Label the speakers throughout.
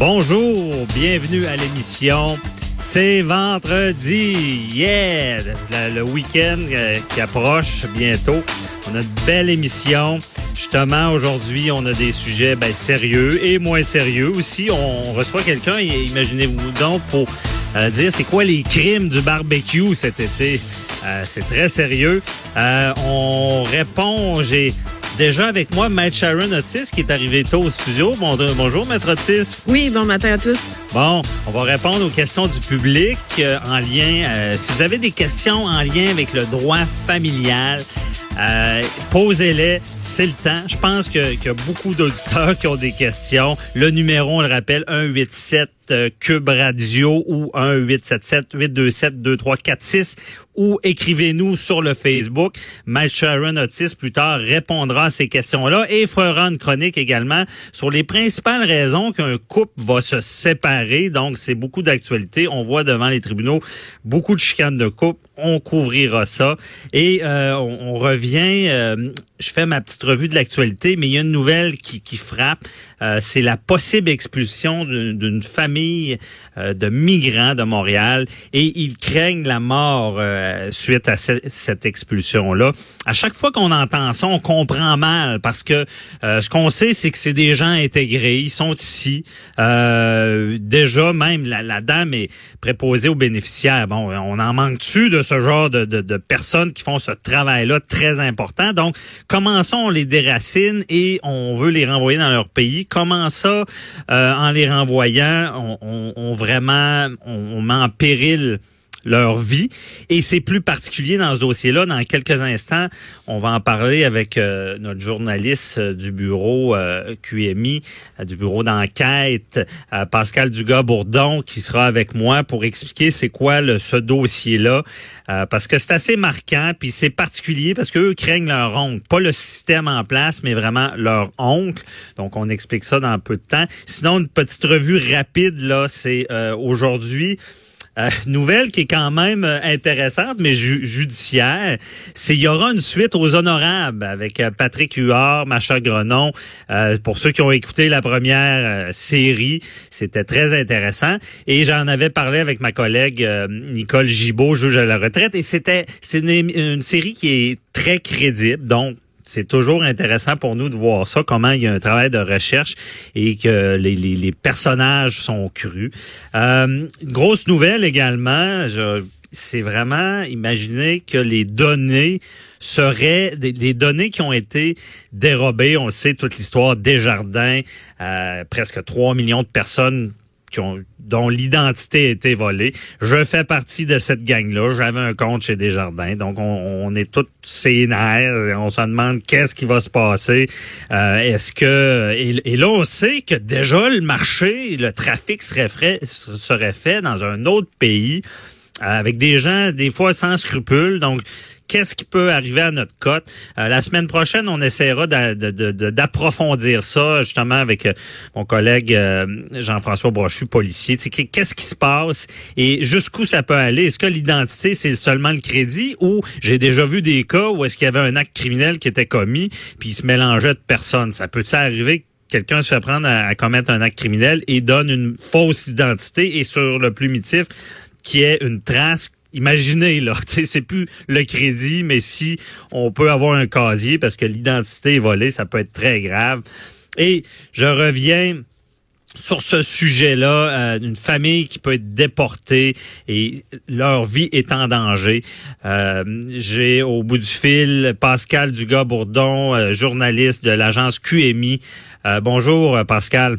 Speaker 1: Bonjour, bienvenue à l'émission. C'est vendredi, yeah! Le, week-end euh, qui approche bientôt. On a une belle émission. Justement, aujourd'hui, on a des sujets ben, sérieux et moins sérieux aussi. On reçoit quelqu'un, imaginez-vous donc, pour euh, dire c'est quoi les crimes du barbecue cet été. Euh, c'est très sérieux. On répond, j'ai déjà avec moi Maître Sharon Otis qui est arrivé tôt au studio. Bon, bonjour Maître Otis.
Speaker 2: Oui, bon matin à tous.
Speaker 1: Bon, on va répondre aux questions du public euh, en lien. euh, si vous avez des questions en lien avec le droit familial, euh, posez-les, c'est le temps. Je pense que- qu'il y a beaucoup d'auditeurs qui ont des questions. Le numéro, on le rappelle, 187 euh, Cube Radio ou 1-877-827-2346 ou écrivez-nous sur le Facebook. Mike Sharon Otis, plus tard, répondra à ces questions-là et fera une chronique également sur les principales raisons qu'un couple va se séparer. Donc, c'est beaucoup d'actualité. On voit devant les tribunaux beaucoup de chicanes de couple. On couvrira ça. Et euh, on, revient, euh, je fais ma petite revue de l'actualité, mais il y a une nouvelle qui, qui frappe. Euh, c'est la possible expulsion d'une d'une euh, de migrants de Montréal et ils craignent la mort euh, suite à ce- cette expulsion-là. À chaque fois qu'on entend ça, on comprend mal parce que euh, ce qu'on sait, c'est que c'est des gens intégrés, ils sont ici. Euh, déjà, même la, la dame est préposée aux bénéficiaires. Bon, on en manque-tu de ce genre de, de, de personnes qui font ce travail-là très important? Donc, commençons, on les déracine et on veut les renvoyer dans leur pays. Comment ça, euh, en les renvoyant, on, on- on vraiment, on met en péril leur vie. Et c'est plus particulier dans ce dossier-là. Dans quelques instants, on va en parler avec euh, notre journaliste euh, du bureau euh, QMI, euh, du bureau d'enquête, euh, Pascal Dugas-Bourdon, qui sera avec moi pour expliquer c'est quoi le, ce dossier-là. Euh, parce que c'est assez marquant, puis c'est particulier parce qu'eux craignent leur oncle. Pas le système en place, mais vraiment leur oncle. Donc, on explique ça dans peu de temps. Sinon, une petite revue rapide, là, c'est aujourd'hui... Euh, nouvelle qui est quand même euh, intéressante, mais ju- judiciaire, c'est il y aura une suite aux honorables avec euh, Patrick Huard, Macha Grenon. Euh, pour ceux qui ont écouté la première série, c'était très intéressant. Et j'en avais parlé avec ma collègue Nicole Gibault, juge à la retraite, et c'était c'est une, une série qui est très crédible, donc c'est toujours intéressant pour nous de voir ça, comment il y a un travail de recherche et que les, les, les personnages sont crus. Euh, grosse nouvelle également, je- c'est vraiment imaginer que les données seraient des données qui ont été dérobées. On le sait, toute l'histoire des jardins, presque 3 millions de personnes dont l'identité a été volée. Je fais partie de cette gang-là. J'avais un compte chez Desjardins. Donc, on, est tous sénères. On se demande qu'est-ce qui va se passer. Euh, Est-ce que... Et, et là, on sait que déjà, le marché, le trafic serait fait, serait fait dans un autre pays euh, avec des gens, des fois, sans scrupules. Donc, qu'est-ce qui peut arriver à notre cote. Euh, la semaine prochaine, on essaiera d'approfondir ça, justement, avec euh, mon collègue euh, Jean-François Brochu, policier. Qu'est-ce qui se passe et jusqu'où ça peut aller? Est-ce que l'identité, c'est seulement le crédit ou j'ai déjà vu des cas où est-ce qu'il y avait un acte criminel qui était commis puis il se mélangeait de personnes? Ça peut-il arriver que quelqu'un se fait prendre à, commettre un acte criminel et donne une fausse identité et sur le plumitif qui est une trace Imaginez là, c'est plus le crédit, mais si on peut avoir un casier parce que l'identité est volée, ça peut être très grave. Et je reviens sur ce sujet-là, euh, une famille qui peut être déportée et leur vie est en danger. Euh, J'ai au bout du fil Pascal Dugas-Bourdon, euh, journaliste de l'agence QMI. Bonjour Pascal.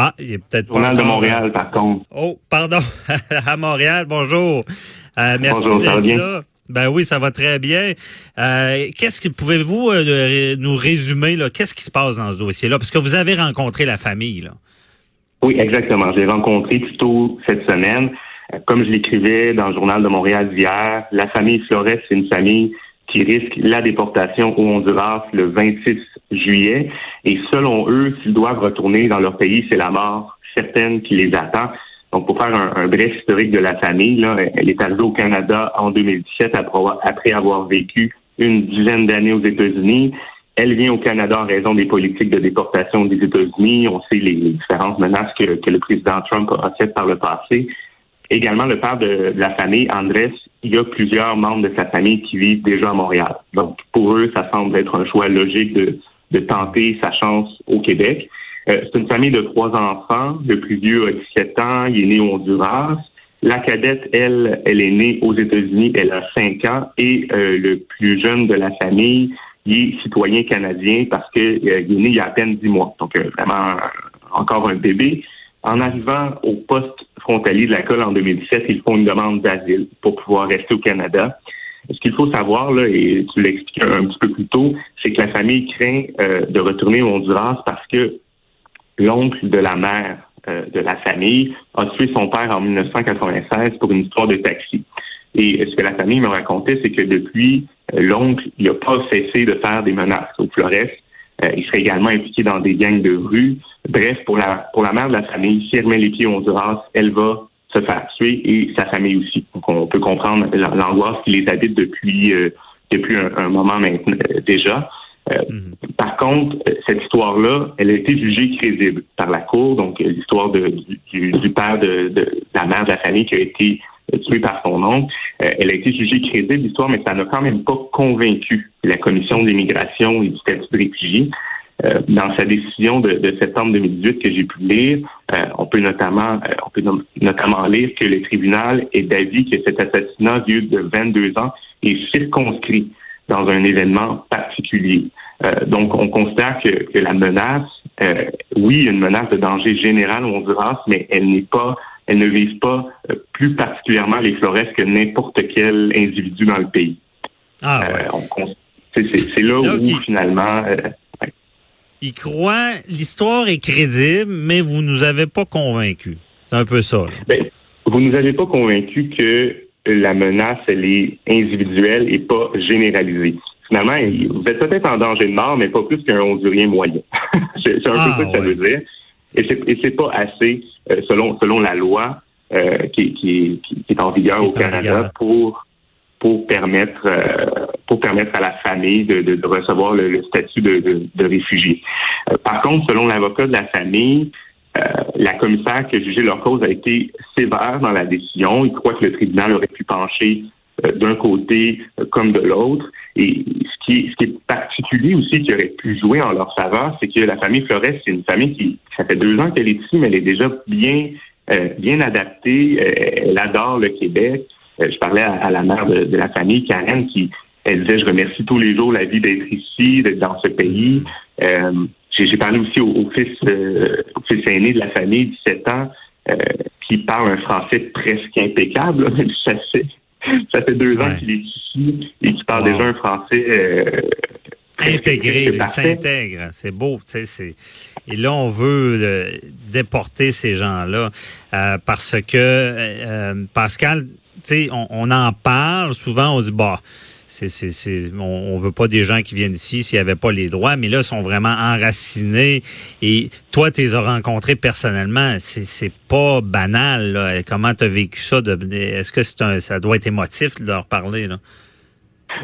Speaker 1: Ah, il est peut-être pas
Speaker 3: Journal de Montréal, par contre.
Speaker 1: Oh, pardon. à Montréal, bonjour. Euh, merci
Speaker 3: Bonjour, ça va
Speaker 1: d'être
Speaker 3: bien?
Speaker 1: là. Ben oui, ça va très bien. Euh, qu'est-ce que pouvez-vous euh, nous résumer là? Qu'est-ce qui se passe dans ce dossier-là? Parce que vous avez rencontré la famille là.
Speaker 2: Oui, exactement. J'ai rencontré plutôt cette semaine. Comme je l'écrivais dans le journal de Montréal d'hier, la famille Flores, c'est une famille qui risque la déportation au Honduras le 26 juillet. Et selon eux, s'ils doivent retourner dans leur pays, c'est la mort certaine qui les attend. Donc, pour faire un, bref historique de la famille, là, elle est arrivée au Canada en 2017 après avoir vécu une dizaine d'années aux États-Unis. Elle vient au Canada en raison des politiques de déportation des États-Unis. On sait les, différentes menaces que, le président Trump a faites par le passé. Également, le père de, la famille, Andrés, il y a plusieurs membres de sa famille qui vivent déjà à Montréal. Donc, pour eux, ça semble être un choix logique de, de tenter sa chance au Québec. Euh, c'est une famille de trois enfants. Le plus vieux a 17 ans, il est né au Honduras. La cadette, elle, elle est née aux États-Unis, elle a 5 ans. Et euh, le plus jeune de la famille, il est citoyen canadien parce qu'il euh, est né il y a à peine 10 mois. Donc, vraiment, encore un bébé. En arrivant au poste de la colle en 2017, ils font une demande d'asile pour pouvoir rester au Canada. Ce qu'il faut savoir, et tu l'expliques un petit peu plus tôt, c'est que la famille craint de retourner au Honduras parce que l'oncle de la mère euh, de la famille a tué son père en 1996 pour une histoire de taxi. Et ce que la famille me racontait, c'est que depuis, euh, l'oncle, il n'a pas cessé de faire des menaces au Flores. Euh, il serait également impliqué dans des gangs de rue. Bref, pour la pour la mère de la famille, si elle met les pieds au Honduras, elle va se faire tuer et sa famille aussi. Donc on peut comprendre l'angoisse qui les habite depuis depuis un, moment maintenant déjà. Euh, mhm. Par contre, cette histoire-là, elle a été jugée crédible par la Cour. Donc, l'histoire de, du, père de, la mère de la famille qui a été tué par son oncle, euh, elle a été jugée crédible, l'histoire, mais ça n'a quand même pas convaincu la Commission de l'immigration et du statut de réfugié. Euh, dans sa décision de, septembre 2018 que j'ai pu lire, on peut notamment on peut notamment lire que le tribunal est d'avis que cet assassinat vieux de 22 ans est circonscrit dans un événement particulier. Euh, donc, on constate que, la menace, euh, oui, une menace de danger général au Honduras, mais elle n'est pas, elle ne vise pas euh, plus particulièrement les Flores que n'importe quel individu dans le pays. Ah, ouais. c'est là où finalement.
Speaker 1: Il croit, l'histoire est crédible, mais vous nous avez pas convaincus. C'est un peu ça.
Speaker 2: Ben, vous nous avez pas convaincus que la menace, elle est individuelle et pas généralisée finalement, vous êtes peut-être en danger de mort, mais pas plus qu'un Hondurien moyen. c'est un peu ah, ça que ça veut dire. Et c'est pas assez, euh, selon selon la loi euh, qui, qui, qui, est en vigueur au Canada pour pour permettre euh, pour permettre à la famille de, de, recevoir le, statut de, de, de réfugié. par contre, selon l'avocat de la famille, la commissaire qui a jugé leur cause a été sévère dans la décision. Il croit que le tribunal aurait pu pencher d'un côté comme de l'autre. Et ce qui, est, ce qui est particulier aussi qui aurait pu jouer en leur faveur, c'est que la famille Flores, c'est une famille qui, ça fait deux ans qu'elle est ici, mais elle est déjà bien, euh, bien adaptée. Euh, elle adore le Québec. Euh, je parlais à, la mère de, la famille, Karen, qui elle disait, je remercie tous les jours la vie d'être ici, d'être dans ce pays. J'ai parlé aussi au, fils, au fils aîné de la famille, 17 ans, qui parle un français presque impeccable. ça, ça fait deux ans qu'il est ici et qu'il parle déjà un français euh,
Speaker 1: intégré, il s'intègre, c'est beau, tu sais, et là on veut euh, déporter ces gens-là euh, parce que Pascal, tu sais, on, on, en parle souvent, on dit bah c'est, c'est, c'est, on, on veut pas des gens qui viennent ici s'il y avait pas les droits, mais là, ils sont vraiment enracinés. Et toi, tu les as rencontrés personnellement. C'est, c'est pas banal. Là. Comment tu as vécu ça? De, est-ce que c'est un, ça doit être émotif de leur parler? Là?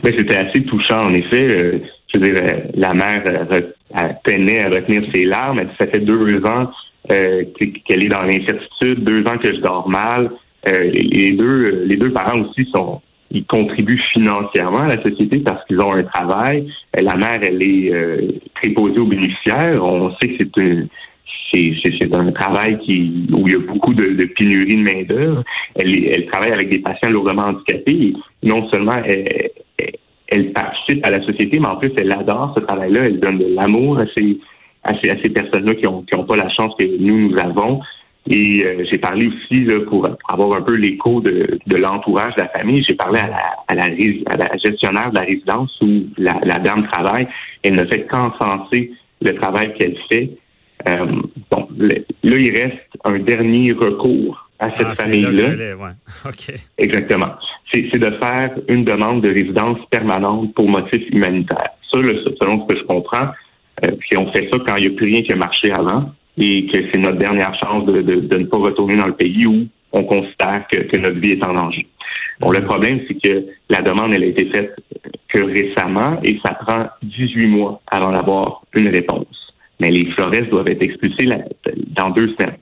Speaker 2: Mais ben, c'était assez touchant, en effet. Euh, je veux dire, euh, la mère euh, peinait à retenir ses larmes. Elle ça fait deux ans qu'elle est dans l'incertitude, deux ans que je dors mal. les deux, les deux parents aussi sont ils contribuent financièrement à la société parce qu'ils ont un travail. La mère, elle est euh, préposée aux bénéficiaires. On sait que c'est un c'est un travail qui où il y a beaucoup de, de pénurie de main d'œuvre. Elle, elle travaille avec des patients lourdement handicapés. non seulement elle, elle, participe à la société, mais en plus elle adore ce travail-là. Elle donne de l'amour à ces à ces, à ces personnes-là qui ont qui ont pas la chance que nous nous avons. Et euh, j'ai parlé aussi, là, pour, avoir un peu l'écho de, de l'entourage de la famille, j'ai parlé à la, à, la, à la gestionnaire de la résidence où la, la dame travaille. Elle ne fait qu'encenser le travail qu'elle fait. Euh, bon, là, il reste un dernier recours à cette
Speaker 1: Ah,
Speaker 2: famille-là.
Speaker 1: Ouais.
Speaker 2: Exactement. C'est de faire une demande de résidence permanente pour motif humanitaire. Ça, selon ce que je comprends, euh, puis on fait ça quand il n'y a plus rien qui a marché avant et que c'est notre dernière chance de, de, de, ne pas retourner dans le pays où on considère que, que notre vie est en danger. Bon, le problème, c'est que la demande, elle a été faite que récemment et ça prend 18 mois avant d'avoir une réponse. Mais les Flores doivent être expulsés la, dans deux semaines.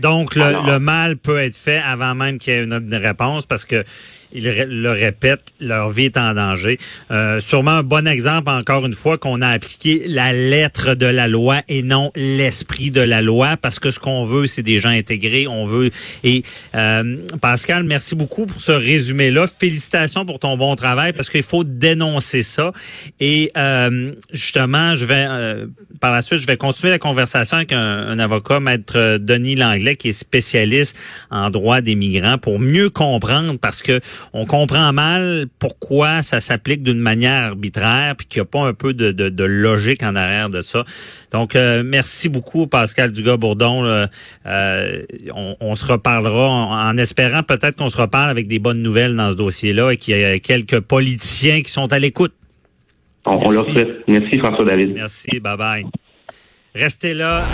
Speaker 1: Donc, le, Alors, le, mal peut être fait avant même qu'il y ait une réponse parce que ils le répètent, leur vie est en danger. Euh, sûrement un bon exemple, encore une fois, qu'on a appliqué la lettre de la loi et non l'esprit de la loi, parce que ce qu'on veut, c'est des gens intégrés. On veut. Et euh, Pascal, merci beaucoup pour ce résumé-là. Félicitations pour ton bon travail, parce qu'il faut dénoncer ça. Et euh, justement, je vais par la suite, je vais continuer la conversation avec un, un avocat, maître Denis Langlais, qui est spécialiste en droit des migrants, pour mieux comprendre, parce que on comprend mal pourquoi ça s'applique d'une manière arbitraire, puis qu'il n'y a pas un peu de, de, de, logique en arrière de ça. Donc, euh, merci beaucoup, Pascal Dugas-Bourdon. Euh, on, on, se reparlera en, en espérant peut-être qu'on se reparle avec des bonnes nouvelles dans ce dossier-là et qu'il y a quelques politiciens qui sont à l'écoute.
Speaker 2: On, on leur souhaite. Merci, François-David.
Speaker 1: Merci, bye-bye. Restez là.